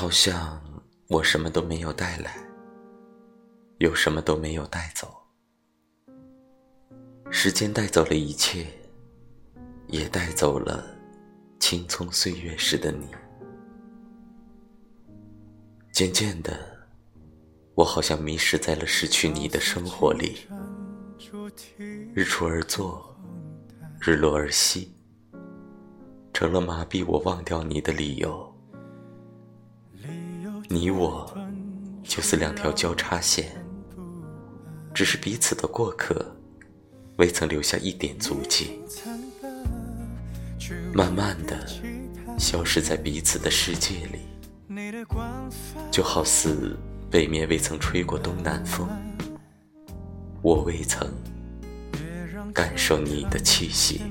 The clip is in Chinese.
好像我什么都没有带来，又什么都没有带走。时间带走了一切，也带走了青葱岁月时的你。渐渐的，我好像迷失在了失去你的生活里。日出而作，日落而息，成了麻痹我忘掉你的理由。你我就是两条交叉线，只是彼此的过客，未曾留下一点足迹，慢慢的消失在彼此的世界里，就好似北面未曾吹过东南风。我未曾感受你的气息。